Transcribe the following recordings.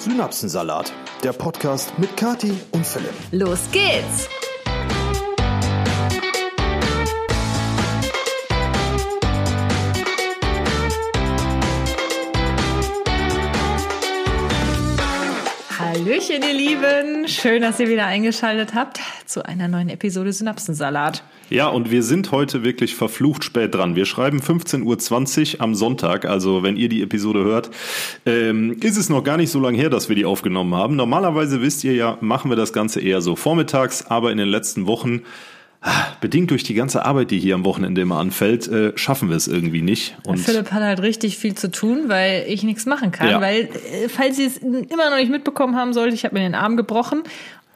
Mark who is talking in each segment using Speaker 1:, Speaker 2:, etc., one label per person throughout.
Speaker 1: Synapsensalat, der Podcast mit Kati und Philipp.
Speaker 2: Los geht's! Hallöchen, ihr Lieben. Schön, dass ihr wieder eingeschaltet habt zu einer neuen Episode Synapsensalat.
Speaker 3: Ja, und wir sind heute wirklich verflucht spät dran. Wir schreiben 15.20 Uhr am Sonntag, also wenn ihr die Episode hört, ähm, ist es noch gar nicht so lange her, dass wir die aufgenommen haben. Normalerweise wisst ihr ja, machen wir das Ganze eher so vormittags, aber in den letzten Wochen bedingt durch die ganze Arbeit, die hier am Wochenende immer anfällt, äh, schaffen wir es irgendwie nicht.
Speaker 2: Und Philipp hat halt richtig viel zu tun, weil ich nichts machen kann. Ja. Weil, äh, falls Sie es immer noch nicht mitbekommen haben sollte, ich habe mir den Arm gebrochen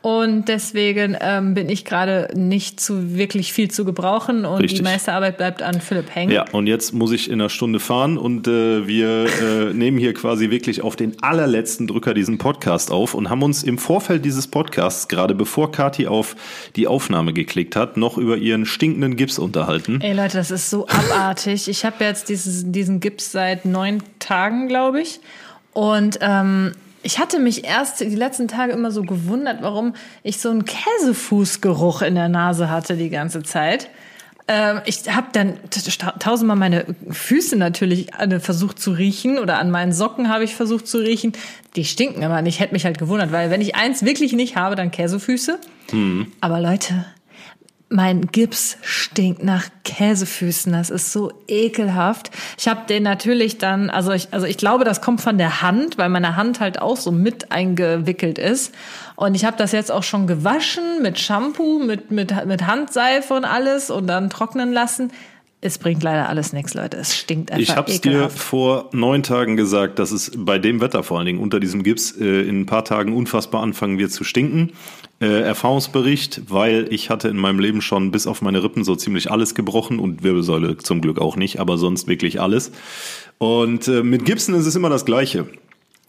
Speaker 2: und deswegen ähm, bin ich gerade nicht zu wirklich viel zu gebrauchen und Richtig. die meiste Arbeit bleibt an Philipp hängen.
Speaker 3: Ja, und jetzt muss ich in einer Stunde fahren und äh, wir äh, nehmen hier quasi wirklich auf den allerletzten Drücker diesen Podcast auf und haben uns im Vorfeld dieses Podcasts, gerade bevor Kati auf die Aufnahme geklickt hat, noch über ihren stinkenden Gips unterhalten.
Speaker 2: Ey Leute, das ist so abartig. Ich habe jetzt dieses, diesen Gips seit neun Tagen, glaube ich. Und ähm, ich hatte mich erst die letzten Tage immer so gewundert, warum ich so einen Käsefußgeruch in der Nase hatte die ganze Zeit. Ähm, ich habe dann tausendmal meine Füße natürlich versucht zu riechen oder an meinen Socken habe ich versucht zu riechen. Die stinken immer nicht. Ich hätte mich halt gewundert, weil wenn ich eins wirklich nicht habe, dann Käsefüße. Mhm. Aber Leute, mein Gips stinkt nach Käsefüßen. Das ist so ekelhaft. Ich habe den natürlich dann, also ich, also ich glaube, das kommt von der Hand, weil meine Hand halt auch so mit eingewickelt ist. Und ich habe das jetzt auch schon gewaschen mit Shampoo, mit, mit, mit Handseife und alles und dann trocknen lassen. Es bringt leider alles nichts, Leute. Es stinkt einfach.
Speaker 3: Ich habe es dir vor neun Tagen gesagt, dass es bei dem Wetter vor allen Dingen unter diesem Gips äh, in ein paar Tagen unfassbar anfangen wird zu stinken. Äh, Erfahrungsbericht, weil ich hatte in meinem Leben schon bis auf meine Rippen so ziemlich alles gebrochen und Wirbelsäule zum Glück auch nicht, aber sonst wirklich alles. Und äh, mit Gipsen ist es immer das Gleiche.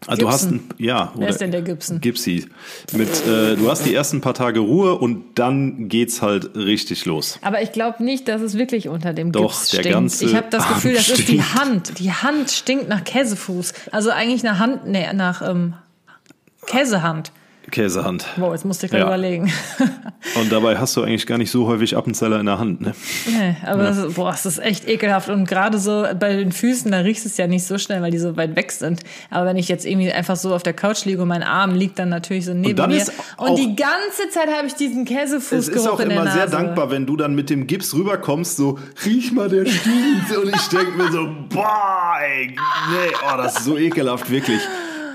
Speaker 3: Also du hast ein, ja,
Speaker 2: Wer ist denn der Gibson?
Speaker 3: Gipsy. Mit, äh, du hast die ersten paar Tage Ruhe und dann geht's halt richtig los.
Speaker 2: Aber ich glaube nicht, dass es wirklich unter dem
Speaker 3: Doch,
Speaker 2: Gips
Speaker 3: der
Speaker 2: stinkt.
Speaker 3: Ganze
Speaker 2: ich habe das Gefühl, das
Speaker 3: stinkt.
Speaker 2: ist die Hand. Die Hand stinkt nach Käsefuß. Also eigentlich nach Hand, nee, nach ähm, Käsehand.
Speaker 3: Käsehand.
Speaker 2: Wow, jetzt musste ich gerade ja. überlegen.
Speaker 3: Und dabei hast du eigentlich gar nicht so häufig Appenzeller in der Hand, ne?
Speaker 2: Nee, aber ja. das, boah, das ist echt ekelhaft. Und gerade so bei den Füßen, da riechst du es ja nicht so schnell, weil die so weit weg sind. Aber wenn ich jetzt irgendwie einfach so auf der Couch liege und mein Arm liegt dann natürlich so neben und mir. und die ganze Zeit habe ich diesen Käsefußgeruch
Speaker 3: Es ist auch immer sehr dankbar, wenn du dann mit dem Gips rüberkommst, so, riech mal, der stinkt. und ich denke mir so, boah, ey, nee, oh, das ist so ekelhaft, wirklich.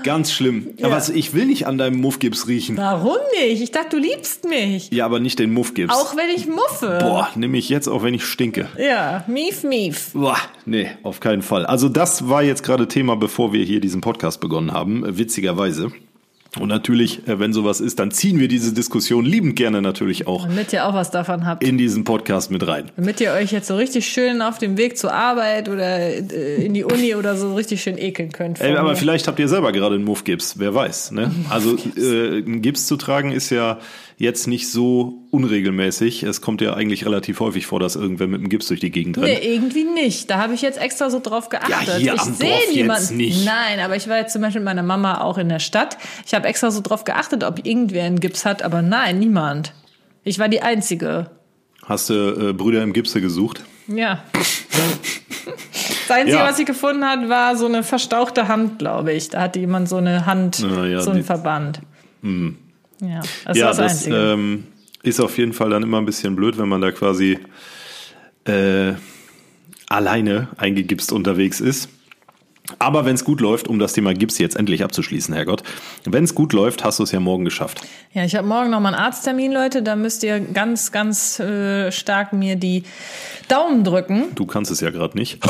Speaker 3: Ganz schlimm. Ja. Aber ich will nicht an deinem Muffgips riechen.
Speaker 2: Warum nicht? Ich dachte, du liebst mich.
Speaker 3: Ja, aber nicht den Muffgips.
Speaker 2: Auch wenn ich muffe.
Speaker 3: Boah, nimm ich jetzt, auch wenn ich stinke.
Speaker 2: Ja, mief, mief.
Speaker 3: Boah, nee, auf keinen Fall. Also das war jetzt gerade Thema, bevor wir hier diesen Podcast begonnen haben, witzigerweise. Und natürlich, äh, wenn sowas ist, dann ziehen wir diese Diskussion liebend gerne natürlich auch.
Speaker 2: Damit ihr auch was davon habt.
Speaker 3: In diesen Podcast mit rein.
Speaker 2: Damit ihr euch jetzt so richtig schön auf dem Weg zur Arbeit oder äh, in die Uni oder so richtig schön ekeln könnt.
Speaker 3: Ey, aber mir. vielleicht habt ihr selber gerade einen Muff-Gips, wer weiß. Ne? Also äh, einen Gips zu tragen ist ja jetzt nicht so unregelmäßig. Es kommt ja eigentlich relativ häufig vor, dass irgendwer mit einem Gips durch die Gegend rennt.
Speaker 2: Nee, irgendwie nicht. Da habe ich jetzt extra so drauf geachtet.
Speaker 3: Ja, hier
Speaker 2: ich
Speaker 3: sehe niemanden. Nicht.
Speaker 2: Nein, aber ich war jetzt zum Beispiel mit meiner Mama auch in der Stadt. Ich habe extra so drauf geachtet, ob irgendwer einen Gips hat, aber nein, niemand. Ich war die Einzige.
Speaker 3: Hast du äh, Brüder im Gipse gesucht?
Speaker 2: Ja. Das Einzige, ja. was ich gefunden hat, war so eine verstauchte Hand, glaube ich. Da hatte jemand so eine Hand, ja, so einen Verband.
Speaker 3: Mhm.
Speaker 2: Ja, das,
Speaker 3: ja,
Speaker 2: ist,
Speaker 3: das, das ähm, ist auf jeden Fall dann immer ein bisschen blöd, wenn man da quasi äh, alleine eingegipst unterwegs ist. Aber wenn es gut läuft, um das Thema Gips jetzt endlich abzuschließen, Herrgott, wenn es gut läuft, hast du es ja morgen geschafft.
Speaker 2: Ja, ich habe morgen noch mal einen Arzttermin, Leute. Da müsst ihr ganz, ganz äh, stark mir die Daumen drücken.
Speaker 3: Du kannst es ja gerade nicht.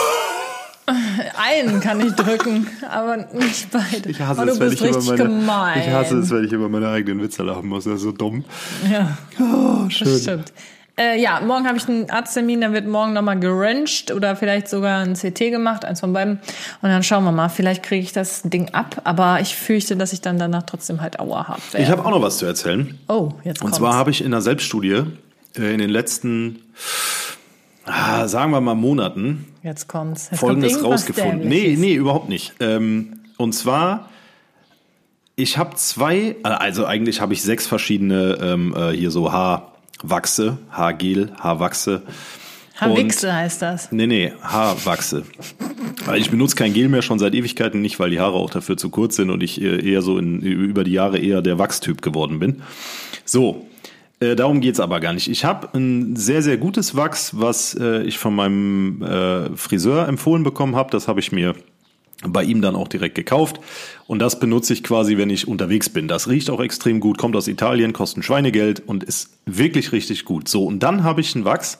Speaker 2: Einen kann ich drücken, aber nicht beide.
Speaker 3: Ich hasse,
Speaker 2: es,
Speaker 3: wenn ich, über meine, gemein. ich hasse es, wenn ich über meine eigenen Witze lachen muss. Das ist so dumm.
Speaker 2: Ja,
Speaker 3: oh, schön.
Speaker 2: das stimmt. Äh, ja, morgen habe ich einen Arzttermin, da wird morgen nochmal geröntgt oder vielleicht sogar ein CT gemacht, eins von beiden. Und dann schauen wir mal, vielleicht kriege ich das Ding ab, aber ich fürchte, dass ich dann danach trotzdem halt Aua habe.
Speaker 3: Ich habe auch noch was zu erzählen.
Speaker 2: Oh, jetzt
Speaker 3: kommt's. Und zwar habe ich in der Selbststudie äh, in den letzten ah, sagen wir mal Monaten
Speaker 2: Jetzt kommt's. Jetzt
Speaker 3: Folgendes
Speaker 2: kommt
Speaker 3: rausgefunden. Nee, nee, überhaupt nicht. Ähm, und zwar, Ich habe zwei, also eigentlich habe ich sechs verschiedene ähm, äh, hier so Haarwachse, Haargel, Haarwachse.
Speaker 2: Haarwichse heißt das.
Speaker 3: Nee, nee, Haarwachse. Weil Ich benutze kein Gel mehr schon seit Ewigkeiten nicht, weil die Haare auch dafür zu kurz sind und ich äh, eher so in, über die Jahre eher der Wachstyp geworden bin. So, äh, darum geht's aber gar nicht. Ich habe ein sehr, sehr gutes Wachs, was äh, ich von meinem äh, Friseur empfohlen bekommen habe. Das habe ich mir bei ihm dann auch direkt gekauft. Und das benutze ich quasi, wenn ich unterwegs bin. Das riecht auch extrem gut, kommt aus Italien, kostet Schweinegeld und ist wirklich richtig gut. So, und dann habe ich ein Wachs,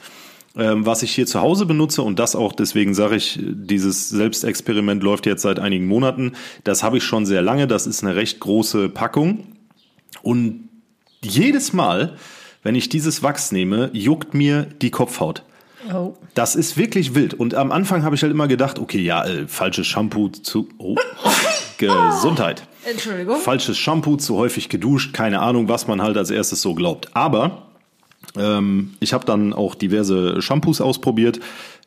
Speaker 3: ähm, was ich hier zu Hause benutze und das auch, deswegen sage ich, dieses Selbstexperiment läuft jetzt seit einigen Monaten. Das habe ich schon sehr lange. Das ist eine recht große Packung. Und jedes Mal, wenn ich dieses Wachs nehme, juckt mir die Kopfhaut.
Speaker 2: Oh.
Speaker 3: Das ist wirklich wild. Und am Anfang habe ich halt immer gedacht, okay, ja, äh, falsches Shampoo zu. Oh. Gesundheit.
Speaker 2: Entschuldigung.
Speaker 3: Falsches Shampoo, zu häufig geduscht, keine Ahnung, was man halt als erstes so glaubt. Aber ähm, ich habe dann auch diverse Shampoos ausprobiert,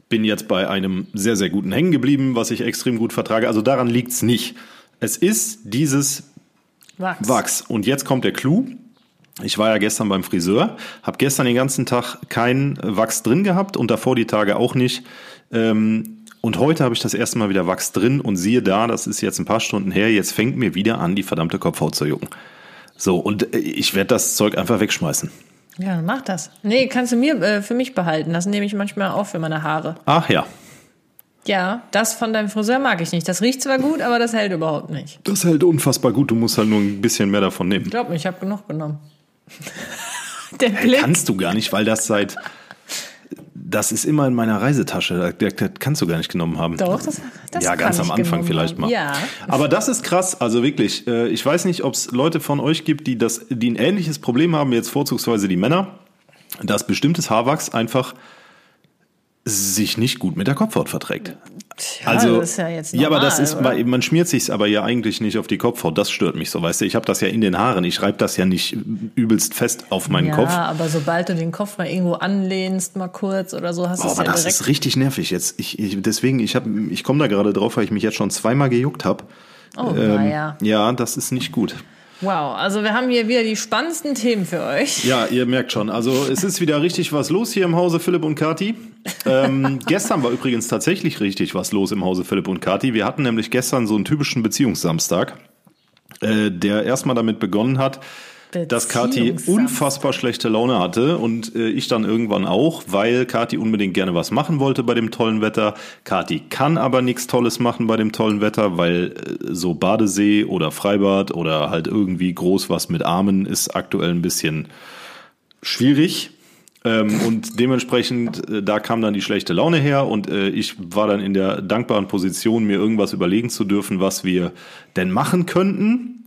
Speaker 3: bin jetzt bei einem sehr, sehr guten hängen geblieben, was ich extrem gut vertrage. Also daran liegt's nicht. Es ist dieses
Speaker 2: Wachs.
Speaker 3: Wachs. Und jetzt kommt der Clou. Ich war ja gestern beim Friseur, habe gestern den ganzen Tag kein Wachs drin gehabt und davor die Tage auch nicht. Ähm, und heute habe ich das erste Mal wieder Wachs drin und siehe da, das ist jetzt ein paar Stunden her, jetzt fängt mir wieder an, die verdammte Kopfhaut zu jucken. So, und äh, ich werde das Zeug einfach wegschmeißen.
Speaker 2: Ja, mach das. Nee, kannst du mir äh, für mich behalten. Das nehme ich manchmal auch für meine Haare.
Speaker 3: Ach ja,
Speaker 2: Ja, das von deinem Friseur mag ich nicht. Das riecht zwar gut, aber das hält überhaupt nicht.
Speaker 3: das hält unfassbar gut. Du musst halt nur ein bisschen mehr davon nehmen.
Speaker 2: Glaub mir, ich habe genug genommen. Der Blick.
Speaker 3: Kannst du gar nicht, weil das seit. Das ist immer in meiner Reisetasche. Das, kannst du gar nicht genommen haben.
Speaker 2: Doch, das, das
Speaker 3: ja, ganz am Anfang vielleicht mal.
Speaker 2: Ja.
Speaker 3: Aber das ist krass, also wirklich. äh, Ich weiß nicht, ob es Leute von euch gibt, die das, die ein ähnliches Problem haben, jetzt vorzugsweise die Männer, dass bestimmtes Haarwachs einfach sich nicht gut mit der Kopfhaut verträgt.
Speaker 2: Tja,
Speaker 3: also,
Speaker 2: das ist ja jetzt
Speaker 3: ja, aber das
Speaker 2: normal,
Speaker 3: ist,
Speaker 2: oder?
Speaker 3: weil man schmiert sich's aber ja eigentlich nicht auf die Kopfhaut. Das stört mich so, weißt du. Ich habe das ja in den Haaren. Ich reibe das ja nicht übelst fest auf meinen
Speaker 2: ja,
Speaker 3: Kopf.
Speaker 2: aber sobald du den Kopf mal irgendwo anlehnst, mal kurz oder so, hast du es
Speaker 3: aber
Speaker 2: ja
Speaker 3: das
Speaker 2: direkt.
Speaker 3: ist richtig nervig jetzt. Ich, ich, deswegen, ich, hab, ich komme da gerade drauf, weil ich mich jetzt schon zweimal gejuckt habe.
Speaker 2: oh, naja.
Speaker 3: Ja, das ist nicht gut.
Speaker 2: Wow, also wir haben hier wieder die spannendsten Themen für euch.
Speaker 3: Ja, ihr merkt schon. Also es ist wieder richtig was los hier im Hause Philipp und Kati. Ähm, gestern war übrigens tatsächlich richtig was los im Hause Philipp und Kati. Wir hatten nämlich gestern so einen typischen Beziehungssamstag, äh, der erstmal damit begonnen hat, dass Kati
Speaker 2: Beziehungssamstag.
Speaker 3: unfassbar schlechte Laune hatte und äh, ich dann irgendwann auch, weil Kati unbedingt gerne was machen wollte bei dem tollen Wetter. Kati kann aber nichts Tolles machen bei dem tollen Wetter, weil äh, so Badesee oder Freibad oder halt irgendwie groß was mit Armen ist aktuell ein bisschen schwierig. Ähm, und dementsprechend, äh, da kam dann die schlechte Laune her und äh, ich war dann in der dankbaren Position, mir irgendwas überlegen zu dürfen, was wir denn machen könnten.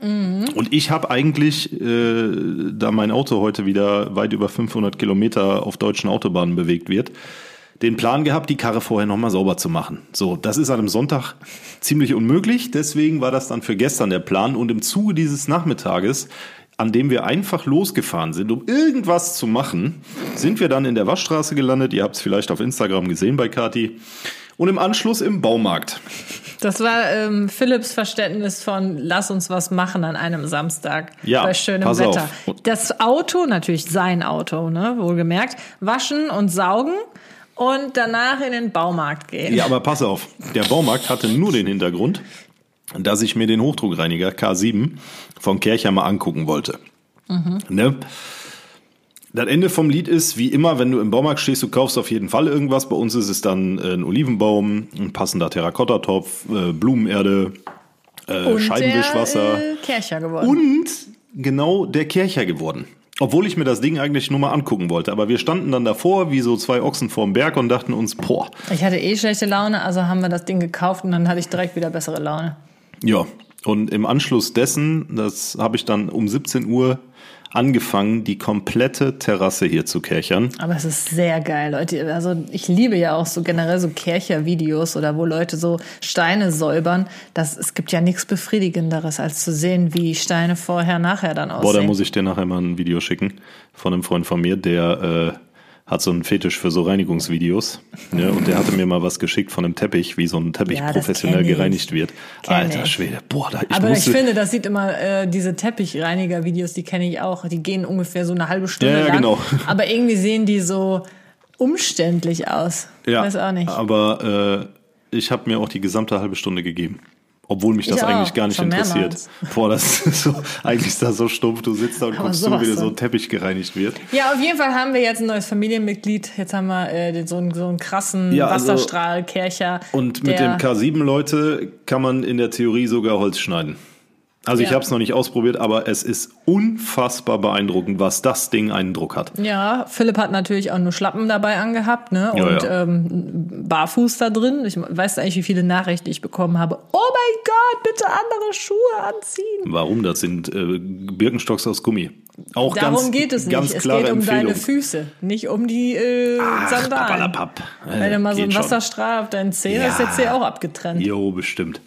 Speaker 3: Und ich habe eigentlich, äh, da mein Auto heute wieder weit über 500 Kilometer auf deutschen Autobahnen bewegt wird, den Plan gehabt, die Karre vorher nochmal sauber zu machen. So, das ist an einem Sonntag ziemlich unmöglich. Deswegen war das dann für gestern der Plan. Und im Zuge dieses Nachmittages, an dem wir einfach losgefahren sind, um irgendwas zu machen, sind wir dann in der Waschstraße gelandet. Ihr habt es vielleicht auf Instagram gesehen bei Kati. Und im Anschluss im Baumarkt.
Speaker 2: Das war ähm, Philipps Verständnis von lass uns was machen an einem Samstag
Speaker 3: Ja,
Speaker 2: bei schönem Wetter.
Speaker 3: auf.
Speaker 2: Das Auto, natürlich sein Auto, ne, wohlgemerkt, waschen und saugen und danach in den Baumarkt gehen.
Speaker 3: Ja, aber pass auf. Der Baumarkt hatte nur den Hintergrund, dass ich mir den Hochdruckreiniger K7 von Kercher mal angucken wollte. Ne? Das Ende vom Lied ist, wie immer, wenn du im Baumarkt stehst, du kaufst auf jeden Fall irgendwas. Bei uns ist es dann äh, ein Olivenbaum, ein passender Terrakottatopf, äh, Blumenerde, äh,
Speaker 2: und
Speaker 3: Scheibenwischwasser
Speaker 2: Der, äh, Kercher geworden.
Speaker 3: und genau der Kercher geworden. Obwohl ich mir das Ding eigentlich nur mal angucken wollte. Aber wir standen dann davor, wie so zwei Ochsen vorm Berg und dachten uns, boah,
Speaker 2: Ich hatte eh schlechte Laune, also haben wir das Ding gekauft und dann hatte ich direkt wieder bessere Laune.
Speaker 3: Ja, und im Anschluss dessen, das habe ich dann um 17 Uhr angefangen, die komplette Terrasse hier zu kerchern.
Speaker 2: Aber es ist sehr geil, Leute. Also ich liebe ja auch so generell so Kercher-Videos oder wo Leute so Steine säubern. Das, es gibt ja nichts Befriedigenderes, als zu sehen, wie Steine vorher, nachher dann aussehen.
Speaker 3: Boah, da muss ich dir nachher mal ein Video schicken von einem Freund von mir, der äh, hat so einen Fetisch für so Reinigungsvideos. Ne? Und der hatte mir mal was geschickt von einem Teppich, wie so ein Teppich
Speaker 2: Ja,
Speaker 3: professionell
Speaker 2: ich.
Speaker 3: gereinigt wird.
Speaker 2: Kenn
Speaker 3: Alter
Speaker 2: ich.
Speaker 3: Schwede, boah, da, ich
Speaker 2: Aber
Speaker 3: musste,
Speaker 2: ich finde, das sieht immer, äh, diese Teppichreiniger-Videos, die kenne ich auch. Die gehen ungefähr so eine halbe Stunde
Speaker 3: Ja, ja,
Speaker 2: lang.
Speaker 3: genau.
Speaker 2: Aber irgendwie sehen die so umständlich aus.
Speaker 3: ja,
Speaker 2: Weiß auch nicht.
Speaker 3: aber äh, ich habe mir auch die gesamte halbe Stunde gegeben. Obwohl mich das
Speaker 2: auch,
Speaker 3: eigentlich gar nicht interessiert.
Speaker 2: mehrmals.
Speaker 3: Boah, das ist so, eigentlich ist das so stumpf. Du sitzt da und guckst zu, wie dir so ein Teppich gereinigt wird.
Speaker 2: Ja, auf jeden Fall haben wir jetzt ein neues Familienmitglied. Jetzt haben wir äh, den- so, einen, so einen krassen
Speaker 3: Ja, also-
Speaker 2: Wasserstrahl, Kercher.
Speaker 3: Und mit
Speaker 2: der,
Speaker 3: dem K7, Leute, kann man in der Theorie sogar Holz schneiden. Also ich
Speaker 2: Ja.
Speaker 3: habe es noch nicht ausprobiert, aber es ist unfassbar beeindruckend, was das Ding einen Druck hat.
Speaker 2: Ja, Philipp hat natürlich auch nur Schlappen dabei angehabt, ne?
Speaker 3: Ja,
Speaker 2: und
Speaker 3: ja.
Speaker 2: Ähm, barfuß da drin. Ich weiß eigentlich, wie viele Nachrichten ich bekommen habe. Oh mein Gott, bitte andere Schuhe anziehen.
Speaker 3: Warum? Das sind äh, Birkenstocks aus Gummi. Auch
Speaker 2: Darum
Speaker 3: ganz,
Speaker 2: geht es nicht. Es geht um
Speaker 3: Empfehlung.
Speaker 2: deine Füße, nicht um die äh,
Speaker 3: Ach,
Speaker 2: Sandalen.
Speaker 3: Äh,
Speaker 2: Wenn du mal so
Speaker 3: geht
Speaker 2: einen. Wasserstrahl auf deinen Zehen hast,
Speaker 3: Ja.
Speaker 2: ist jetzt hier auch abgetrennt.
Speaker 3: Jo, bestimmt.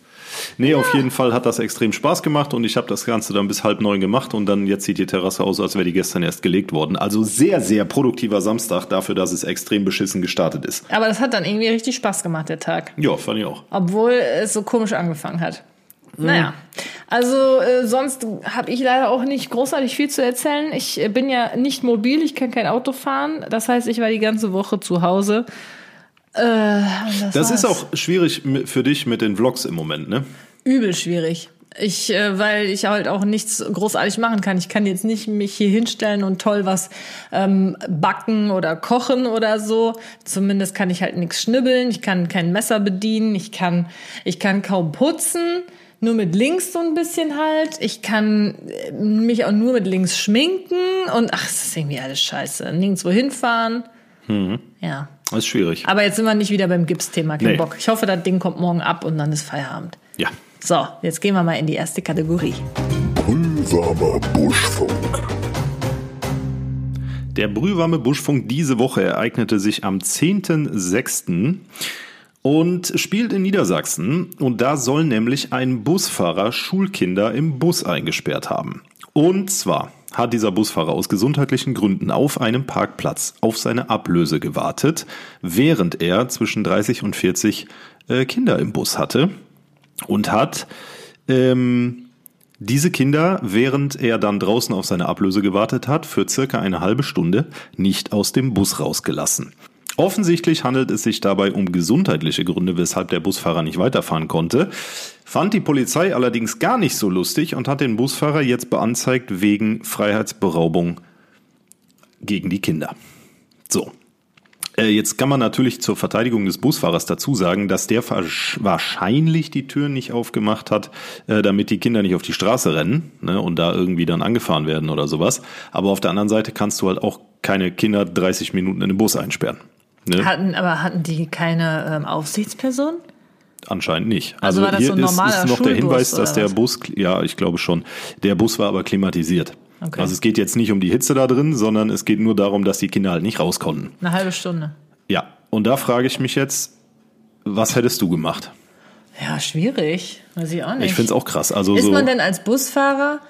Speaker 3: Nee, auf jeden Fall hat das extrem Spaß gemacht und ich habe das Ganze dann bis halb neun gemacht und dann jetzt sieht die Terrasse aus, als wäre die gestern erst gelegt worden. Also sehr, sehr produktiver Samstag dafür, dass es extrem beschissen gestartet ist.
Speaker 2: Aber das hat dann irgendwie richtig Spaß gemacht, der Tag.
Speaker 3: Ja, fand ich auch.
Speaker 2: Obwohl es so komisch angefangen hat. Naja, also äh, sonst habe ich leider auch nicht großartig viel zu erzählen. Ich äh, bin ja nicht mobil, ich kann kein Auto fahren. Das heißt, ich war die ganze Woche zu Hause. Äh, das
Speaker 3: Das ist auch schwierig für dich mit den Vlogs im Moment, ne?
Speaker 2: übel schwierig. Ich, äh, weil ich halt auch nichts großartig machen kann. Ich kann jetzt nicht mich hier hinstellen und toll was ähm, backen oder kochen oder so. Zumindest kann ich halt nichts schnibbeln. Ich kann kein Messer bedienen. Ich kann, ich kann kaum putzen. Nur mit links so ein bisschen halt. Ich kann äh, mich auch nur mit links schminken und ach, das ist irgendwie alles scheiße. Nirgendwo hinfahren. Ja.
Speaker 3: Das ist schwierig.
Speaker 2: Aber jetzt sind wir nicht wieder beim Gipsthema. Kein
Speaker 3: Nee.
Speaker 2: Bock. Ich hoffe, das Ding kommt morgen ab und dann ist Feierabend.
Speaker 3: Ja.
Speaker 2: So, jetzt gehen wir mal in die erste Kategorie.
Speaker 1: Brühwarmer Buschfunk.
Speaker 3: Der brühwarme Buschfunk diese Woche ereignete sich am 10.06. und spielt in Niedersachsen. Und da soll nämlich ein Busfahrer Schulkinder im Bus eingesperrt haben. Und zwar hat dieser Busfahrer aus gesundheitlichen Gründen auf einem Parkplatz auf seine Ablöse gewartet, während er zwischen 30 und 40 äh, Kinder im Bus hatte und hat ähm, diese Kinder, während er dann draußen auf seine Ablöse gewartet hat, für circa eine halbe Stunde nicht aus dem Bus rausgelassen. Offensichtlich handelt es sich dabei um gesundheitliche Gründe, weshalb der Busfahrer nicht weiterfahren konnte. Fand die Polizei allerdings gar nicht so lustig und hat den Busfahrer jetzt beanzeigt wegen Freiheitsberaubung gegen die Kinder. So. Äh, Jetzt kann man natürlich zur Verteidigung des Busfahrers dazu sagen, dass der wahrsch- wahrscheinlich die Türen nicht aufgemacht hat, äh, damit die Kinder nicht auf die Straße rennen ne, und da irgendwie dann angefahren werden oder sowas. Aber auf der anderen Seite kannst du halt auch keine Kinder 30 Minuten in den Bus einsperren. Ne?
Speaker 2: Hatten, aber hatten die keine ähm, Aufsichtsperson?
Speaker 3: Anscheinend nicht.
Speaker 2: Also das
Speaker 3: hier
Speaker 2: so
Speaker 3: ist, ist noch der Hinweis, dass der
Speaker 2: was?
Speaker 3: Bus, ja, ich glaube schon, der Bus war aber klimatisiert.
Speaker 2: Okay.
Speaker 3: Also es geht jetzt nicht um die Hitze da drin, sondern es geht nur darum, dass die Kinder halt nicht raus konnten.
Speaker 2: Eine halbe Stunde.
Speaker 3: Ja, und da frage ich mich jetzt, was hättest du gemacht?
Speaker 2: Ja, schwierig. Weiß ich auch nicht.
Speaker 3: Ich finde es auch krass. Also
Speaker 2: Ist
Speaker 3: so,
Speaker 2: man denn als Busfahrer,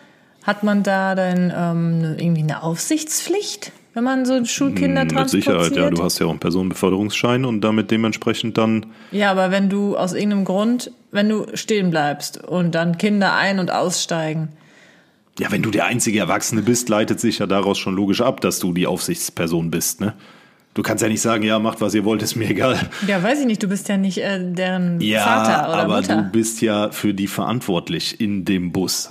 Speaker 2: hat man da dann ähm, irgendwie eine Aufsichtspflicht, wenn man so Schulkinder
Speaker 3: mit
Speaker 2: transportiert?
Speaker 3: Sicherheit, ja, du hast ja auch einen Personenbeförderungsschein und damit dementsprechend dann,
Speaker 2: Ja, aber wenn du aus irgendeinem Grund, wenn du stehen bleibst und dann Kinder ein- und aussteigen,
Speaker 3: ja, wenn du der einzige Erwachsene bist, leitet sich ja daraus schon logisch ab, dass du die Aufsichtsperson bist, ne? Du kannst ja nicht sagen, ja, macht was ihr wollt, ist mir egal.
Speaker 2: ja, weiß ich nicht, du bist ja nicht äh, deren
Speaker 3: Ja,
Speaker 2: Vater oder
Speaker 3: aber
Speaker 2: Mutter.
Speaker 3: du bist ja für die verantwortlich in dem Bus.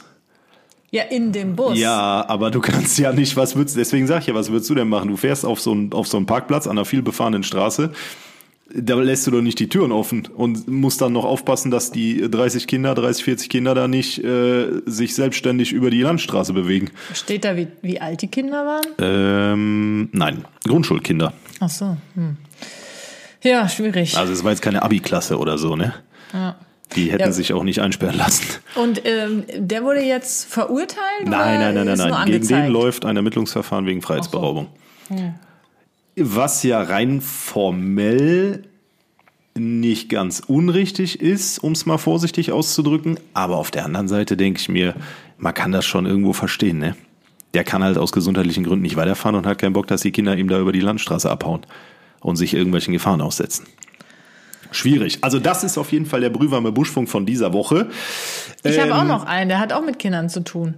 Speaker 2: Ja, in dem Bus.
Speaker 3: Ja, aber du kannst ja nicht, was würdest, deswegen sag ich ja, was würdest du denn machen? Du fährst auf so einen, auf so einen Parkplatz an einer vielbefahrenen Straße, da lässt du doch nicht die Türen offen und musst dann noch aufpassen, dass die 30 Kinder, 30, 40 Kinder da nicht äh, sich selbstständig über die Landstraße bewegen.
Speaker 2: Steht da, wie, wie alt die Kinder waren?
Speaker 3: Ähm, nein, Grundschulkinder.
Speaker 2: Ach so. Hm. Ja, schwierig.
Speaker 3: Also es war jetzt keine Abi-Klasse oder so, ne? Die hätten
Speaker 2: Ja.
Speaker 3: sich auch nicht einsperren lassen.
Speaker 2: Und ähm, der wurde jetzt verurteilt?
Speaker 3: Nein, nein, nein, nein, nein. Gegen den läuft ein Ermittlungsverfahren wegen Freiheitsberaubung. Was ja rein formell nicht ganz unrichtig ist, um es mal vorsichtig auszudrücken. Aber auf der anderen Seite denke ich mir, man kann das schon irgendwo verstehen, ne? der kann halt aus gesundheitlichen Gründen nicht weiterfahren und hat keinen Bock, dass die Kinder ihm da über die Landstraße abhauen und sich irgendwelchen Gefahren aussetzen. Schwierig. Also das ist auf jeden Fall der brühwarme Buschfunk von dieser Woche.
Speaker 2: Ich ähm, habe auch noch einen, der hat auch mit Kindern zu tun.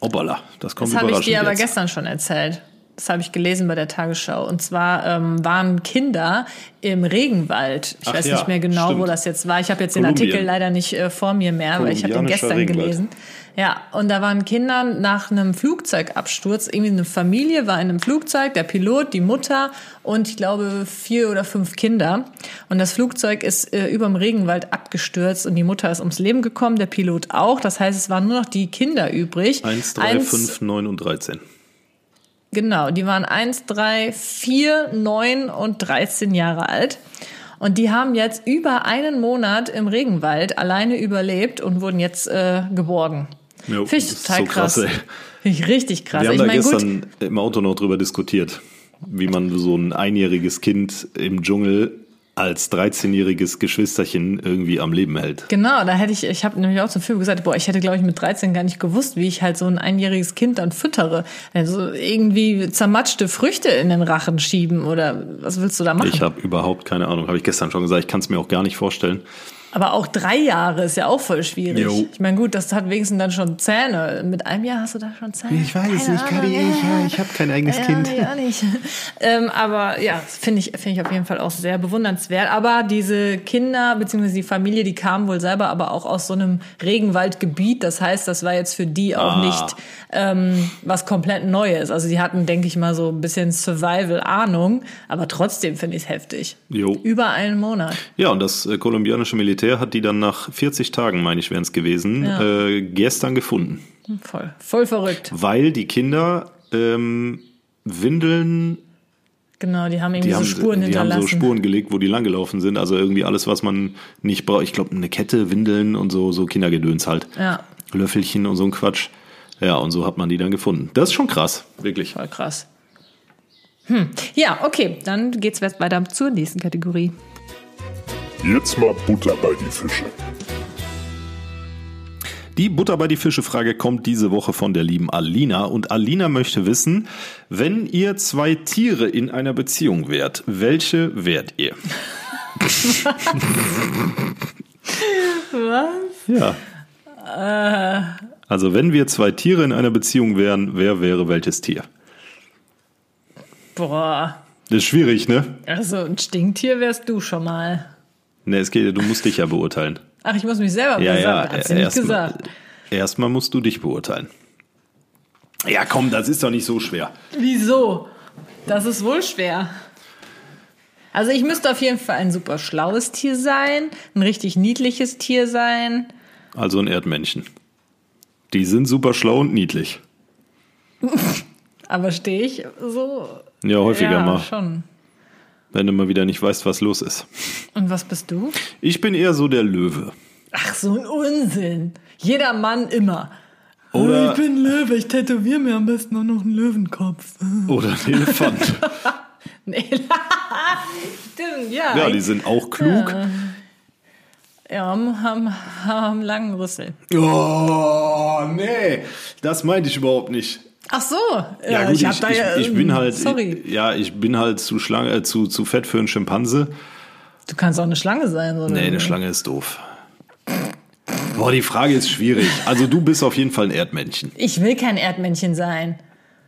Speaker 3: Hoppala, das kommt
Speaker 2: Das habe ich dir aber
Speaker 3: jetzt.
Speaker 2: gestern schon erzählt. Das habe ich gelesen bei der Tagesschau. Und zwar ähm, waren Kinder im Regenwald. Ich
Speaker 3: Ach
Speaker 2: weiß
Speaker 3: ja,
Speaker 2: nicht mehr genau, wo
Speaker 3: stimmt.
Speaker 2: das jetzt war. Ich habe jetzt den
Speaker 3: Kolumbien.
Speaker 2: Artikel leider nicht äh, vor mir mehr, aber ich habe den gestern
Speaker 3: Regenwald.
Speaker 2: gelesen. Ja, und da waren Kinder nach einem Flugzeugabsturz. Irgendwie eine Familie war in einem Flugzeug, der Pilot, die Mutter und ich glaube vier oder fünf Kinder. Und das Flugzeug ist äh, über dem Regenwald abgestürzt und die Mutter ist ums Leben gekommen, der Pilot auch. Das heißt, es waren nur noch die Kinder übrig.
Speaker 3: 1, 3,
Speaker 2: Eins-
Speaker 3: 5, 9 und 13.
Speaker 2: Genau, die waren 1, 3, 4, 9 und 13 Jahre alt. Und die haben jetzt über einen Monat im Regenwald alleine überlebt und wurden jetzt äh, geborgen.
Speaker 3: Jo,
Speaker 2: Finde ich total
Speaker 3: so
Speaker 2: krass.
Speaker 3: krass.
Speaker 2: Finde ich richtig krass.
Speaker 3: Wir haben
Speaker 2: ich
Speaker 3: da
Speaker 2: meine, gut,
Speaker 3: gestern im Auto noch drüber diskutiert, wie man so ein einjähriges Kind im Dschungel als 13-jähriges Geschwisterchen irgendwie am Leben hält.
Speaker 2: genau, da hätte ich, ich habe nämlich auch zum Film gesagt, boah, ich hätte, glaube ich, mit 13 gar nicht gewusst, wie ich halt so ein einjähriges Kind dann füttere. Also irgendwie zermatschte Früchte in den Rachen schieben oder was willst du da machen?
Speaker 3: Ich habe überhaupt keine Ahnung, habe ich gestern schon gesagt, ich kann es mir auch gar nicht vorstellen.
Speaker 2: Aber auch drei Jahre ist ja auch voll schwierig.
Speaker 3: Jo.
Speaker 2: Ich meine, gut, das hat wenigstens dann schon Zähne. Mit einem Jahr hast du da schon Zähne.
Speaker 3: Ich weiß
Speaker 2: Keine
Speaker 3: nicht,
Speaker 2: Ahnung,
Speaker 3: Kadi,
Speaker 2: ja.
Speaker 3: ich, ich habe kein eigenes
Speaker 2: ja,
Speaker 3: Kind.
Speaker 2: Ja, nicht. ähm, aber ja, das finde ich, finde ich auf jeden Fall auch sehr bewundernswert. Aber diese Kinder bzw. die Familie, die kamen wohl selber aber auch aus so einem Regenwaldgebiet. Das heißt, das war jetzt für die auch
Speaker 3: Ah.
Speaker 2: nicht ähm, was komplett Neues. Also die hatten, denke ich mal, so ein bisschen Survival-Ahnung. Aber trotzdem finde ich es heftig.
Speaker 3: Jo.
Speaker 2: Über einen Monat.
Speaker 3: Ja, und das äh, kolumbianische Militär hat die dann nach 40 Tagen, meine ich, wären es gewesen,
Speaker 2: Ja.
Speaker 3: äh, gestern gefunden.
Speaker 2: Voll, voll verrückt.
Speaker 3: Weil die Kinder ähm, Windeln
Speaker 2: Genau, die haben irgendwie
Speaker 3: Die,
Speaker 2: so
Speaker 3: haben,
Speaker 2: Spuren
Speaker 3: die haben
Speaker 2: hinterlassen.
Speaker 3: so Spuren gelegt, wo die langgelaufen sind. Also irgendwie alles, was man nicht braucht. Ich glaube, eine Kette, Windeln und so, so Kindergedöns halt.
Speaker 2: Ja,
Speaker 3: Löffelchen und so ein Quatsch. Ja, und so hat man die dann gefunden. Das ist schon krass, wirklich.
Speaker 2: voll krass. Hm. Ja, okay, dann geht's weiter zur nächsten Kategorie.
Speaker 4: Jetzt mal Butter bei die Fische.
Speaker 3: Die Butter bei die Fische Frage kommt diese Woche von der lieben Alina. Und Alina möchte wissen, wenn ihr zwei Tiere in einer Beziehung wärt, welche wärt ihr?
Speaker 2: Was?
Speaker 3: Ja. Also wenn wir zwei Tiere in einer Beziehung wären, wer wäre welches Tier?
Speaker 2: Boah,
Speaker 3: Das ist schwierig, ne?
Speaker 2: also ein Stinktier wärst du schon mal.
Speaker 3: Ne, es geht, du musst dich ja beurteilen.
Speaker 2: Ach, ich muss mich selber
Speaker 3: Ja,
Speaker 2: bewerben.
Speaker 3: ja,
Speaker 2: Hat sie nicht
Speaker 3: erstmal
Speaker 2: gesagt.
Speaker 3: erstmal musst du dich beurteilen. Ja, komm, das ist doch nicht so schwer.
Speaker 2: Wieso? Das ist wohl schwer. Also ich müsste auf jeden Fall ein super schlaues Tier sein, ein richtig niedliches Tier sein.
Speaker 3: Also ein Erdmännchen. Die sind super schlau und niedlich.
Speaker 2: Aber stehe ich so?
Speaker 3: Ja, häufiger
Speaker 2: ja,
Speaker 3: mal,
Speaker 2: schon.
Speaker 3: Wenn du mal wieder nicht weißt, was los ist.
Speaker 2: Und was bist du?
Speaker 3: Ich bin eher so der Löwe.
Speaker 2: Ach, so ein Unsinn. Jeder Mann immer.
Speaker 3: Oder-
Speaker 2: ich bin Löwe, ich tätowiere mir am besten auch noch einen Löwenkopf.
Speaker 3: Oder ein Elefant.
Speaker 2: Nee. Stimmt, ja.
Speaker 3: ja, die sind auch klug.
Speaker 2: ja, haben, haben, haben einen langen Rüssel.
Speaker 3: Oh, nee, das meinte ich überhaupt nicht.
Speaker 2: Ach so.
Speaker 3: Ja, gut, ich,
Speaker 2: da
Speaker 3: ich,
Speaker 2: ja,
Speaker 3: ich bin halt,
Speaker 2: Sorry.
Speaker 3: ja, ich bin halt zu schlank, äh, zu, zu fett für einen Schimpanse.
Speaker 2: Du kannst auch eine Schlange sein, oder?
Speaker 3: Nee, eine Schlange ist doof. Boah, die Frage ist schwierig. Also du bist auf jeden Fall ein Erdmännchen.
Speaker 2: Ich will kein Erdmännchen sein.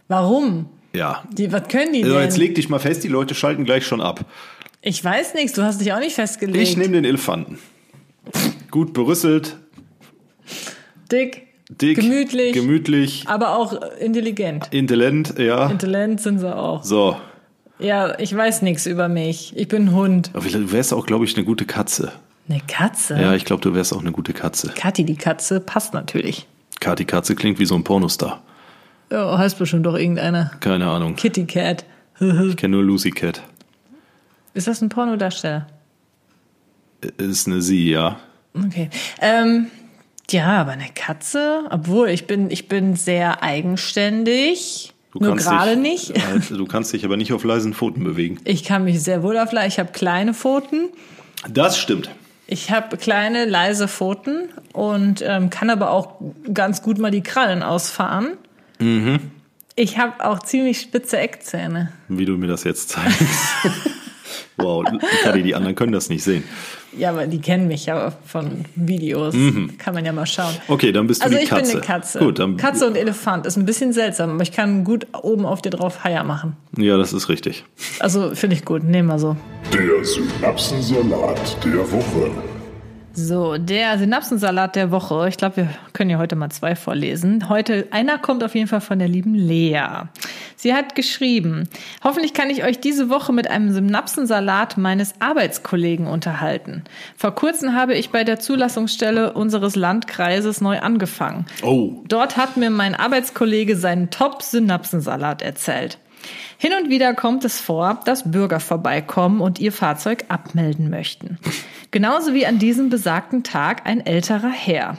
Speaker 2: Warum?
Speaker 3: Ja.
Speaker 2: Die, was können die
Speaker 3: Also
Speaker 2: denn?
Speaker 3: jetzt leg dich mal fest, die Leute schalten gleich schon ab.
Speaker 2: ich weiß nichts, du hast dich auch nicht festgelegt.
Speaker 3: Ich nehme den Elefanten. Gut berüsselt,
Speaker 2: Dick,
Speaker 3: dick,
Speaker 2: gemütlich,
Speaker 3: gemütlich,
Speaker 2: aber auch intelligent.
Speaker 3: intelligent, ja.
Speaker 2: Intelligent sind sie auch.
Speaker 3: So.
Speaker 2: Ja, ich weiß nichts über mich. Ich bin ein Hund.
Speaker 3: Aber Du wärst auch, glaube ich, eine gute Katze.
Speaker 2: Eine Katze?
Speaker 3: Ja, ich glaube, du wärst auch eine gute Katze.
Speaker 2: Kathi, die Katze, passt natürlich.
Speaker 3: Kati Katze klingt wie so ein Pornostar.
Speaker 2: Ja, heißt bestimmt doch irgendeiner.
Speaker 3: Keine Ahnung.
Speaker 2: Kitty Cat.
Speaker 3: Ich kenne nur Lucy Cat.
Speaker 2: Ist das ein Pornodarsteller?
Speaker 3: Ist eine Sie, ja.
Speaker 2: Okay. Ähm, ja, aber eine Katze, obwohl ich bin, ich bin sehr eigenständig.
Speaker 3: Du
Speaker 2: nur gerade nicht.
Speaker 3: Halt, du kannst dich aber nicht auf leisen Pfoten bewegen.
Speaker 2: Ich kann mich sehr wohl aufleiten. Ich habe kleine Pfoten.
Speaker 3: Das stimmt.
Speaker 2: Ich habe kleine, leise Pfoten und ähm, kann aber auch ganz gut mal die Krallen ausfahren. Ich habe auch ziemlich spitze Eckzähne.
Speaker 3: Wie du mir das jetzt zeigst. wow, Kadi, die anderen können das nicht sehen.
Speaker 2: Ja, aber die kennen mich ja von Videos. Kann man ja mal schauen.
Speaker 3: Okay, dann bist du
Speaker 2: Also
Speaker 3: die
Speaker 2: ich
Speaker 3: Katze.
Speaker 2: bin eine Katze.
Speaker 3: Gut, dann,
Speaker 2: Katze und Elefant ist ein bisschen seltsam, aber ich kann gut oben auf dir drauf Haier machen.
Speaker 3: Ja, das ist richtig.
Speaker 2: Also finde ich gut, nehmen wir so.
Speaker 4: Der Synapsensalat der Woche.
Speaker 2: So, der Synapsensalat der Woche. Ich glaube, wir können ja heute mal zwei vorlesen. Heute, einer kommt auf jeden Fall von der lieben Lea. Sie hat geschrieben, hoffentlich kann ich euch diese Woche mit einem Synapsensalat meines Arbeitskollegen unterhalten. Vor kurzem habe ich bei der Zulassungsstelle unseres Landkreises neu angefangen.
Speaker 3: Oh,
Speaker 2: Dort hat mir mein Arbeitskollege seinen Top-Synapsensalat erzählt. Hin und wieder kommt es vor, dass Bürger vorbeikommen und ihr Fahrzeug abmelden möchten. Genauso wie an diesem besagten Tag ein älterer Herr.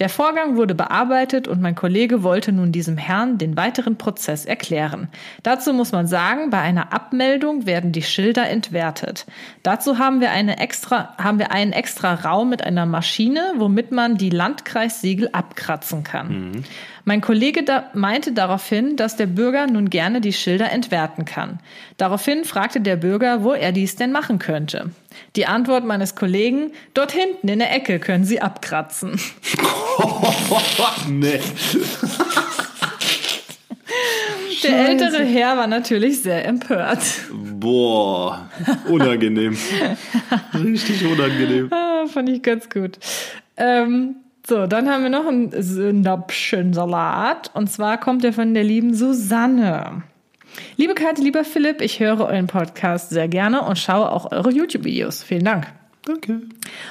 Speaker 2: Der Vorgang wurde bearbeitet und mein Kollege wollte nun diesem Herrn den weiteren Prozess erklären. Dazu muss man sagen, bei einer Abmeldung werden die Schilder entwertet. Dazu haben wir, eine extra, haben wir einen extra Raum mit einer Maschine, womit man die Landkreissiegel abkratzen kann. Mein Kollege da meinte daraufhin, dass der Bürger nun gerne die Schilder entwerten kann. Daraufhin fragte der Bürger, wo er dies denn machen könnte. Die Antwort meines Kollegen, dort hinten in der Ecke können Sie abkratzen.
Speaker 3: nee.
Speaker 2: Der ältere Herr war natürlich sehr empört.
Speaker 3: Boah, unangenehm. Richtig unangenehm.
Speaker 2: Ah, fand ich ganz gut. Ähm, so, dann haben wir noch einen Synapschen-Salat. Und zwar kommt der von der lieben Susanne. Liebe Kathi, lieber Philipp, ich höre euren Podcast sehr gerne und schaue auch eure YouTube-Videos. Vielen Dank.
Speaker 3: Danke.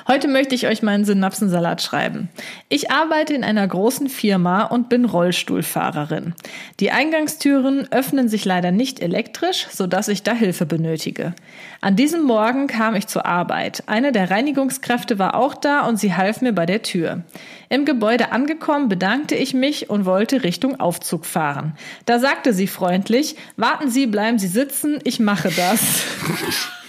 Speaker 2: Heute möchte ich euch meinen Synapsensalat schreiben. Ich arbeite in einer großen Firma und bin Rollstuhlfahrerin. Die Eingangstüren öffnen sich leider nicht elektrisch, sodass ich da Hilfe benötige. An diesem Morgen kam ich zur Arbeit. Eine der Reinigungskräfte war auch da und sie half mir bei der Tür. Im Gebäude angekommen bedankte ich mich und wollte Richtung Aufzug fahren. Da sagte sie freundlich, warten Sie, bleiben Sie sitzen, ich mache das.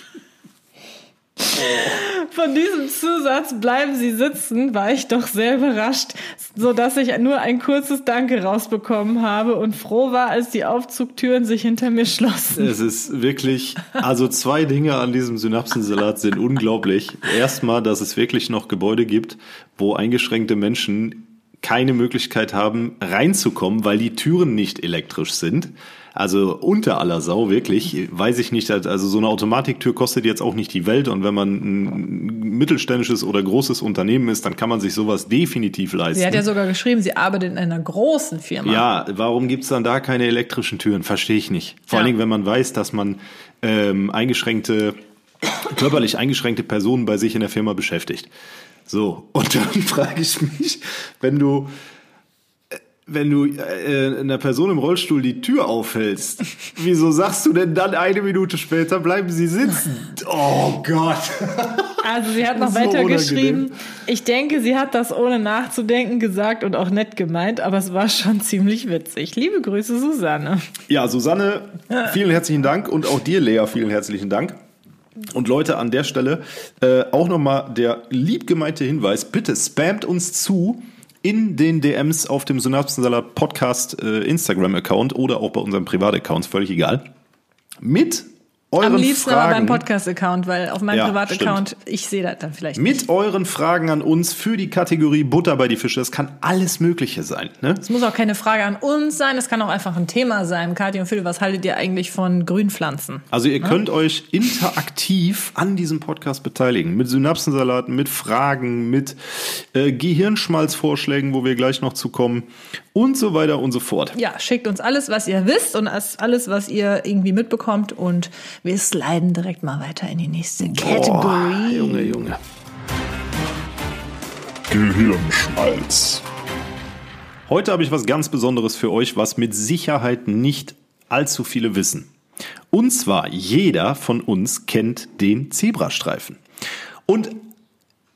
Speaker 2: Von diesem Zusatz bleiben Sie sitzen, war ich doch sehr überrascht, so dass ich nur ein kurzes Danke rausbekommen habe und froh war, als die Aufzugtüren sich hinter mir schlossen.
Speaker 3: Es ist wirklich, also zwei Dinge an diesem Synapsensalat sind unglaublich. Erstmal, dass es wirklich noch Gebäude gibt, wo eingeschränkte Menschen keine Möglichkeit haben, reinzukommen, weil die Türen nicht elektrisch sind. Also unter aller Sau, wirklich, weiß ich nicht, also so eine Automatiktür kostet jetzt auch nicht die Welt und wenn man ein mittelständisches oder großes Unternehmen ist, dann kann man sich sowas definitiv leisten.
Speaker 2: Sie hat ja sogar geschrieben, sie arbeitet in einer großen Firma.
Speaker 3: Ja, warum gibt's dann da keine elektrischen Türen? Verstehe ich nicht. Vor
Speaker 2: Ja.
Speaker 3: allen Dingen, wenn man weiß, dass man ähm, eingeschränkte, körperlich eingeschränkte Personen bei sich in der Firma beschäftigt. So, und dann frage ich mich, wenn du wenn du äh, einer Person im Rollstuhl die Tür aufhältst, wieso sagst du denn dann eine Minute später, bleiben sie sitzen? Oh Gott.
Speaker 2: Also sie hat noch weiter geschrieben. Ich denke, sie hat das ohne nachzudenken gesagt und auch nett gemeint, aber es war schon ziemlich witzig. Liebe Grüße, Susanne.
Speaker 3: Ja, Susanne, vielen herzlichen Dank und auch dir, Lea, vielen herzlichen Dank. Und Leute, an der Stelle äh, auch nochmal der lieb gemeinte Hinweis, bitte spamt uns zu in den DMs auf dem Synapsensalat Podcast äh, Instagram-Account oder auch bei unserem Privataccounts, völlig egal, mit euren
Speaker 2: Am liebsten aber
Speaker 3: Fragen.
Speaker 2: beim Podcast-Account, weil auf meinem
Speaker 3: Ja,
Speaker 2: Privataccount, ich sehe das dann vielleicht nicht.
Speaker 3: mit euren Fragen an uns für die Kategorie Butter bei die Fische. Das kann alles Mögliche sein. Ne?
Speaker 2: Es muss auch keine Frage an uns sein, es kann auch einfach ein Thema sein. Kathi und Phil, was haltet ihr eigentlich von Grünpflanzen?
Speaker 3: Also ihr könnt euch interaktiv an diesem Podcast beteiligen. Mit Synapsensalaten, mit Fragen, mit äh, Gehirnschmalzvorschlägen, wo wir gleich noch zu kommen und so weiter und so fort.
Speaker 2: Ja, schickt uns alles, was ihr wisst und alles, was ihr irgendwie mitbekommt und wir sliden direkt mal weiter in die nächste Kategorie.
Speaker 3: Junge, Junge.
Speaker 4: Gehirnschmalz.
Speaker 3: Heute habe ich was ganz Besonderes für euch, was mit Sicherheit nicht allzu viele wissen. Und zwar, jeder von uns kennt den Zebrastreifen. Und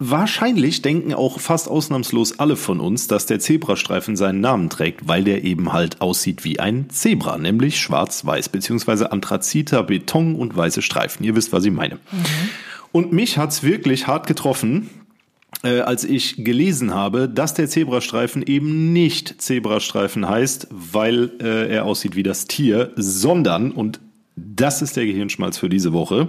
Speaker 3: wahrscheinlich denken auch fast ausnahmslos alle von uns, dass der Zebrastreifen seinen Namen trägt, weil der eben halt aussieht wie ein Zebra, nämlich schwarz-weiß, beziehungsweise Anthraziter, Beton und weiße Streifen. Ihr wisst, was ich meine. Und mich hat's wirklich hart getroffen, äh, als ich gelesen habe, dass der Zebrastreifen eben nicht Zebrastreifen heißt, weil äh, er aussieht wie das Tier, sondern, und das ist der Gehirnschmalz für diese Woche.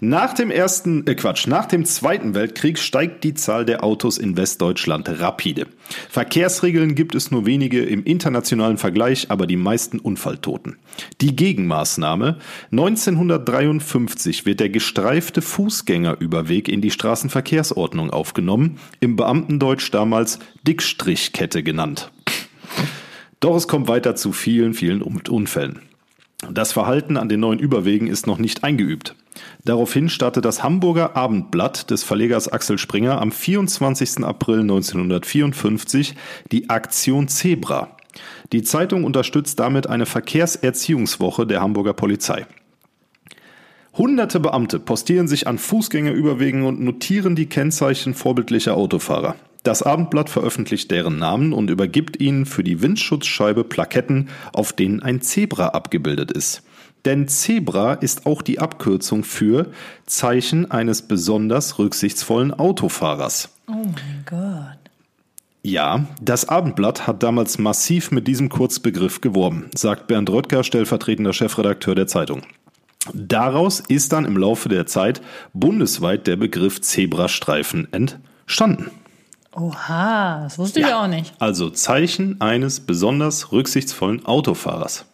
Speaker 3: Nach dem ersten, äh Quatsch, nach dem Zweiten Weltkrieg steigt die Zahl der Autos in Westdeutschland rapide. Verkehrsregeln gibt es nur wenige im internationalen Vergleich, aber die meisten Unfalltoten. Die Gegenmaßnahme 1953 wird der gestreifte Fußgängerüberweg in die Straßenverkehrsordnung aufgenommen, im Beamtendeutsch damals Dickstrichkette genannt. Doch es kommt weiter zu vielen, vielen Unfällen. Das Verhalten an den neuen Überwegen ist noch nicht eingeübt. Daraufhin startet das Hamburger Abendblatt des Verlegers Axel Springer am 24. April 1954 die Aktion Zebra. Die Zeitung unterstützt damit eine Verkehrserziehungswoche der Hamburger Polizei. Hunderte Beamte postieren sich an Fußgängerüberwegen und notieren die Kennzeichen vorbildlicher Autofahrer. Das Abendblatt veröffentlicht deren Namen und übergibt ihnen für die Windschutzscheibe Plaketten, auf denen ein Zebra abgebildet ist. Denn Zebra ist auch die Abkürzung für Zeichen eines besonders rücksichtsvollen Autofahrers.
Speaker 2: Oh mein Gott.
Speaker 3: Ja, das Abendblatt hat damals massiv mit diesem Kurzbegriff geworben, sagt Bernd Röttger, stellvertretender Chefredakteur der Zeitung. Daraus ist dann im Laufe der Zeit bundesweit der Begriff Zebrastreifen entstanden.
Speaker 2: Oha, das wusste ich auch nicht.
Speaker 3: Also Zeichen eines besonders rücksichtsvollen Autofahrers.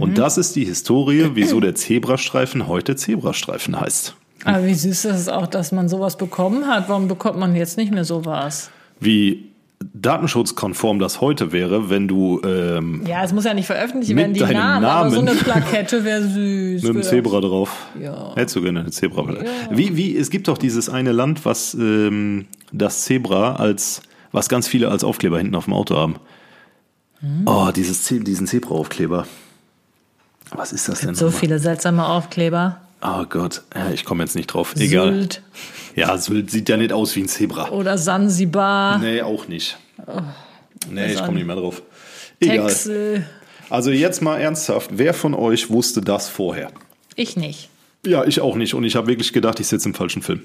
Speaker 3: Und das ist die Historie, wieso der Zebrastreifen heute Zebrastreifen heißt.
Speaker 2: Aber wie süß ist es auch, dass man sowas bekommen hat. Warum bekommt man jetzt nicht mehr sowas?
Speaker 3: Wie datenschutzkonform das heute wäre, wenn du ähm,
Speaker 2: Ja, es muss ja nicht veröffentlicht werden, die
Speaker 3: deinem
Speaker 2: Namen, aber so
Speaker 3: Namen.
Speaker 2: eine Plakette wäre süß.
Speaker 3: mit einem Zebra drauf.
Speaker 2: Ja.
Speaker 3: Hättest du gerne eine Zebra. Wie, wie, es gibt doch dieses eine Land, was ähm, das Zebra als, was ganz viele als Aufkleber hinten auf dem Auto haben.
Speaker 2: Hm.
Speaker 3: Oh, dieses, Ze- diesen Zebra-Aufkleber. Was ist das denn?
Speaker 2: So
Speaker 3: nochmal?
Speaker 2: viele seltsame Aufkleber.
Speaker 3: Oh Gott, ich komme jetzt nicht drauf. Egal.
Speaker 2: Sylt
Speaker 3: Ja, Sylt sieht ja nicht aus wie ein Zebra.
Speaker 2: oder Sansibar,
Speaker 3: Nee, auch nicht. Nee, ich
Speaker 2: auch
Speaker 3: komme nicht mehr drauf. Egal.
Speaker 2: Texel.
Speaker 3: Also jetzt mal ernsthaft, wer von euch wusste das vorher?
Speaker 2: Ich nicht.
Speaker 3: Ja, ich auch nicht. Und ich habe wirklich gedacht, ich sitze im falschen Film.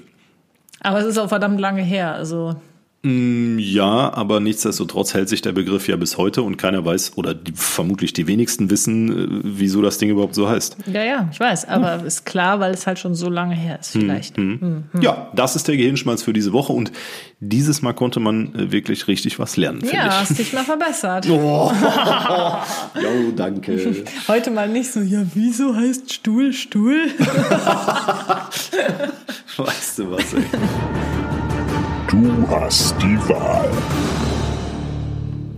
Speaker 2: Aber es ist auch verdammt lange her. Also
Speaker 3: Ja, aber nichtsdestotrotz hält sich der Begriff ja bis heute und keiner weiß, oder die, vermutlich die wenigsten wissen, äh, wieso das Ding überhaupt so heißt.
Speaker 2: Ja, ja, ich weiß, aber ist klar, weil es halt schon so lange her ist, vielleicht.
Speaker 3: Hm. Ja, das ist der Gehirnschmalz für diese Woche und dieses Mal konnte man äh, wirklich richtig was lernen,
Speaker 2: Ja,
Speaker 3: ich.
Speaker 2: hast dich mal verbessert.
Speaker 3: Jo, danke.
Speaker 2: Heute mal nicht so, ja, wieso heißt Stuhl Stuhl?
Speaker 3: Weißt du was, ey?
Speaker 4: Du hast die Wahl.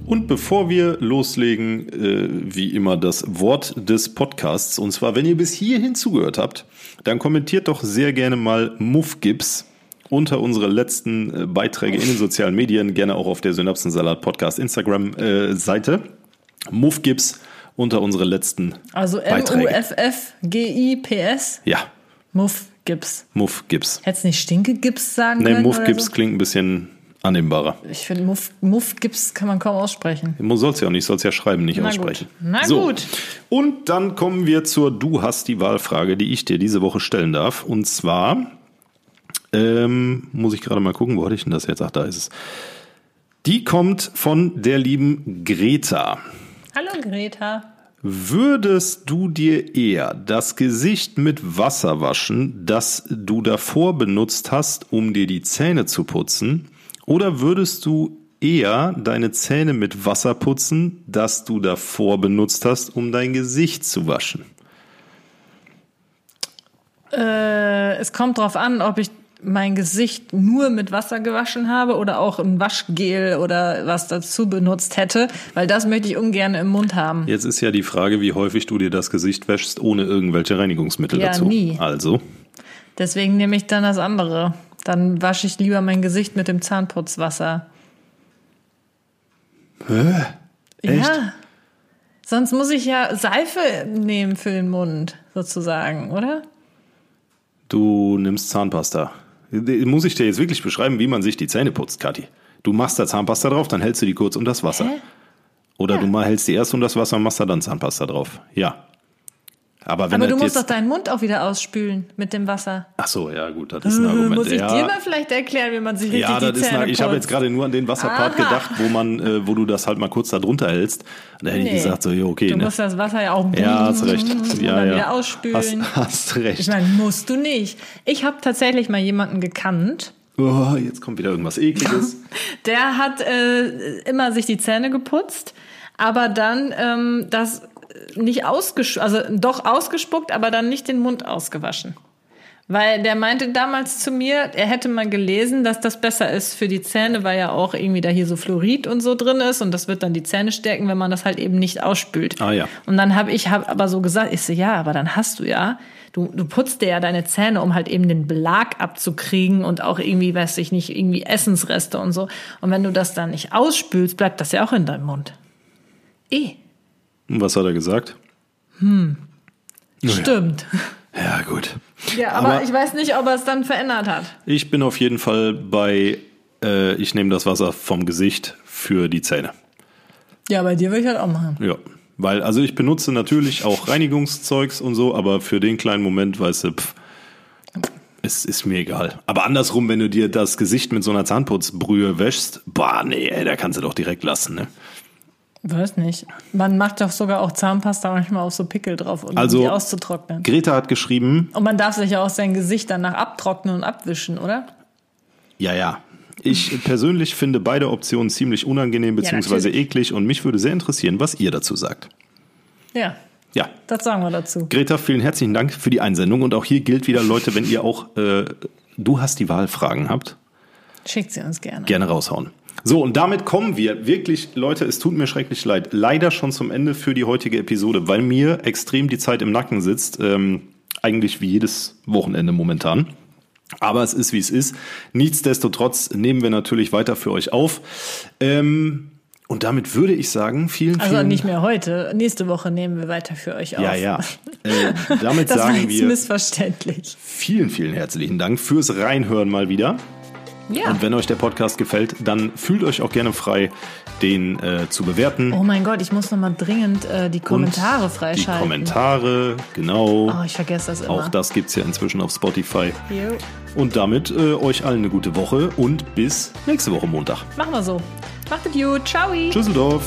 Speaker 3: Und bevor wir loslegen, äh, wie immer das Wort des Podcasts. Und zwar, wenn ihr bis hierhin zugehört habt, dann kommentiert doch sehr gerne mal Muffgips unter unsere letzten äh, Beiträge in den sozialen Medien, gerne auch auf der Synapsensalat Podcast Instagram äh, Seite. Muffgips unter unsere letzten
Speaker 2: Also
Speaker 3: Beiträge.
Speaker 2: M-U-F-F-G-I-P-S.
Speaker 3: Ja,
Speaker 2: Muff Gips.
Speaker 3: Muffgips.
Speaker 2: Hättest nicht Stinke-Gips sagen
Speaker 3: Nee,
Speaker 2: können?
Speaker 3: Muffgips
Speaker 2: oder
Speaker 3: klingt ein bisschen annehmbarer.
Speaker 2: so? Ich finde, Muff, Muff Gips kann man kaum aussprechen.
Speaker 3: Man soll es ja auch nicht, soll es ja schreiben, nicht
Speaker 2: Na
Speaker 3: aussprechen.
Speaker 2: gut. Na gut.
Speaker 3: Und dann kommen wir zur Du hast die Wahlfrage, die ich dir diese Woche stellen darf. Und zwar ähm, muss ich gerade mal gucken, wo hatte ich denn das jetzt? Ach, da ist es. Die kommt von der lieben Greta.
Speaker 2: Hallo Greta.
Speaker 3: Würdest du dir eher das Gesicht mit Wasser waschen, das du davor benutzt hast, um dir die Zähne zu putzen? Oder würdest du eher deine Zähne mit Wasser putzen, das du davor benutzt hast, um dein Gesicht zu waschen?
Speaker 2: Äh, es kommt drauf an, ob ich mein Gesicht nur mit Wasser gewaschen habe oder auch ein Waschgel oder was dazu benutzt hätte, weil das möchte ich ungern im Mund haben.
Speaker 3: Jetzt ist ja die Frage, wie häufig du dir das Gesicht wäschst, ohne irgendwelche Reinigungsmittel
Speaker 2: Ja,
Speaker 3: dazu.
Speaker 2: nie.
Speaker 3: Also,
Speaker 2: Deswegen nehme ich dann das andere. Dann wasche ich lieber mein Gesicht mit dem Zahnputzwasser.
Speaker 3: Echt?
Speaker 2: Ja. Sonst muss ich ja Seife nehmen für den Mund, sozusagen, oder?
Speaker 3: du nimmst Zahnpasta. Muss ich dir jetzt wirklich beschreiben, wie man sich die Zähne putzt, Kathi? Du machst da Zahnpasta drauf, dann hältst du die kurz unter das Wasser.
Speaker 2: Hä?
Speaker 3: Oder
Speaker 2: Ja.
Speaker 3: du mal hältst die erst unter das Wasser und machst da dann Zahnpasta drauf. Ja. Aber wenn
Speaker 2: Aber du musst doch deinen Mund auch wieder ausspülen mit dem Wasser.
Speaker 3: ach so, ja gut, das ist ein Argument.
Speaker 2: Muss ich
Speaker 3: ja,
Speaker 2: dir mal vielleicht erklären, wie man sich richtig
Speaker 3: ja,
Speaker 2: die
Speaker 3: das ist
Speaker 2: Zähne
Speaker 3: eine, ich habe jetzt gerade nur an den Wasserpart
Speaker 2: Aha.
Speaker 3: gedacht, wo man, äh, wo du das halt mal kurz da drunter hältst. Und da hätte ich
Speaker 2: Nee.
Speaker 3: gesagt, so, ja, okay,
Speaker 2: Du
Speaker 3: ne?
Speaker 2: musst das Wasser ja auch
Speaker 3: Ja, hast recht. Ja, ja.
Speaker 2: wieder ausspülen.
Speaker 3: Hast, hast recht.
Speaker 2: Ich meine, musst du nicht. Ich habe tatsächlich mal jemanden gekannt,
Speaker 3: Oh, jetzt kommt wieder irgendwas Ekliges.
Speaker 2: der hat äh, immer sich die Zähne geputzt, aber dann ähm, das nicht ausgespuckt, also doch ausgespuckt, aber dann nicht den Mund ausgewaschen. Weil der meinte damals zu mir, er hätte mal gelesen, dass das besser ist für die Zähne, weil ja auch irgendwie da hier so Fluorid und so drin ist und das wird dann die Zähne stärken, wenn man das halt eben nicht ausspült.
Speaker 3: Ah, ja.
Speaker 2: Und dann habe ich hab aber so gesagt, ich so, ja, aber dann hast du ja, du, du putzt dir ja deine Zähne, um halt eben den Belag abzukriegen und auch irgendwie, weiß ich nicht, irgendwie Essensreste und so. Und wenn du das dann nicht ausspülst, bleibt das ja auch in deinem Mund. Eh,
Speaker 3: was hat er gesagt?
Speaker 2: stimmt.
Speaker 3: Ja, gut.
Speaker 2: Ja, aber,
Speaker 3: Aber-
Speaker 2: ich weiß nicht, ob er es dann verändert hat.
Speaker 3: Ich bin auf jeden Fall bei, äh, ich nehme das Wasser vom Gesicht für die Zähne.
Speaker 2: Ja, bei dir würde ich halt auch machen.
Speaker 3: Ja. Weil, also ich benutze natürlich auch Reinigungszeugs und so, aber für den kleinen Moment, weißt du, pff, es ist mir egal. Aber andersrum, wenn du dir das Gesicht mit so einer Zahnputzbrühe wäschst, bah, nee, ey, da kannst du doch direkt lassen, ne?
Speaker 2: Weiß nicht. Man macht doch sogar auch Zahnpasta manchmal auf so Pickel drauf, um
Speaker 3: Also-
Speaker 2: die auszutrocknen.
Speaker 3: Greta hat geschrieben,
Speaker 2: Und man darf sich ja auch sein Gesicht danach abtrocknen und abwischen, oder?
Speaker 3: ja, ja. Ich persönlich finde beide Optionen ziemlich unangenehm bzw.
Speaker 2: natürlich.
Speaker 3: eklig und mich würde sehr interessieren, was ihr dazu sagt.
Speaker 2: Ja,
Speaker 3: Ja,
Speaker 2: das sagen wir dazu.
Speaker 3: Greta, vielen herzlichen Dank für die Einsendung. Und auch hier gilt wieder, Leute, wenn ihr auch äh, Du hast die Wahlfragen habt,
Speaker 2: Schickt sie uns gerne.
Speaker 3: gerne raushauen. So, und damit kommen wir wirklich, Leute, es tut mir schrecklich leid, leider schon zum Ende für die heutige Episode, weil mir extrem die Zeit im Nacken sitzt. Ähm, eigentlich wie jedes Wochenende momentan. Aber es ist, wie es ist. Nichtsdestotrotz nehmen wir natürlich weiter für euch auf. Ähm, und damit würde ich sagen, vielen,
Speaker 2: Also
Speaker 3: vielen
Speaker 2: nicht mehr heute. Nächste Woche nehmen wir weiter für euch auf.
Speaker 3: Ja, ja. Äh, damit
Speaker 2: Das war
Speaker 3: sagen
Speaker 2: jetzt
Speaker 3: wir
Speaker 2: missverständlich.
Speaker 3: vielen, vielen herzlichen Dank fürs Reinhören mal wieder.
Speaker 2: Ja.
Speaker 3: Und wenn euch der Podcast gefällt, dann fühlt euch auch gerne frei, den äh, zu bewerten.
Speaker 2: Oh mein Gott, ich muss noch mal dringend äh, die Kommentare
Speaker 3: Und
Speaker 2: freischalten.
Speaker 3: Die Kommentare, genau.
Speaker 2: Oh, ich vergesse das immer.
Speaker 3: auch das gibt's ja inzwischen auf Spotify.
Speaker 2: Jo.
Speaker 3: Und damit äh, euch allen eine gute Woche und bis nächste Woche Montag.
Speaker 2: Machen wir so. Macht es gut. Ciao.
Speaker 3: Tschüsseldorf.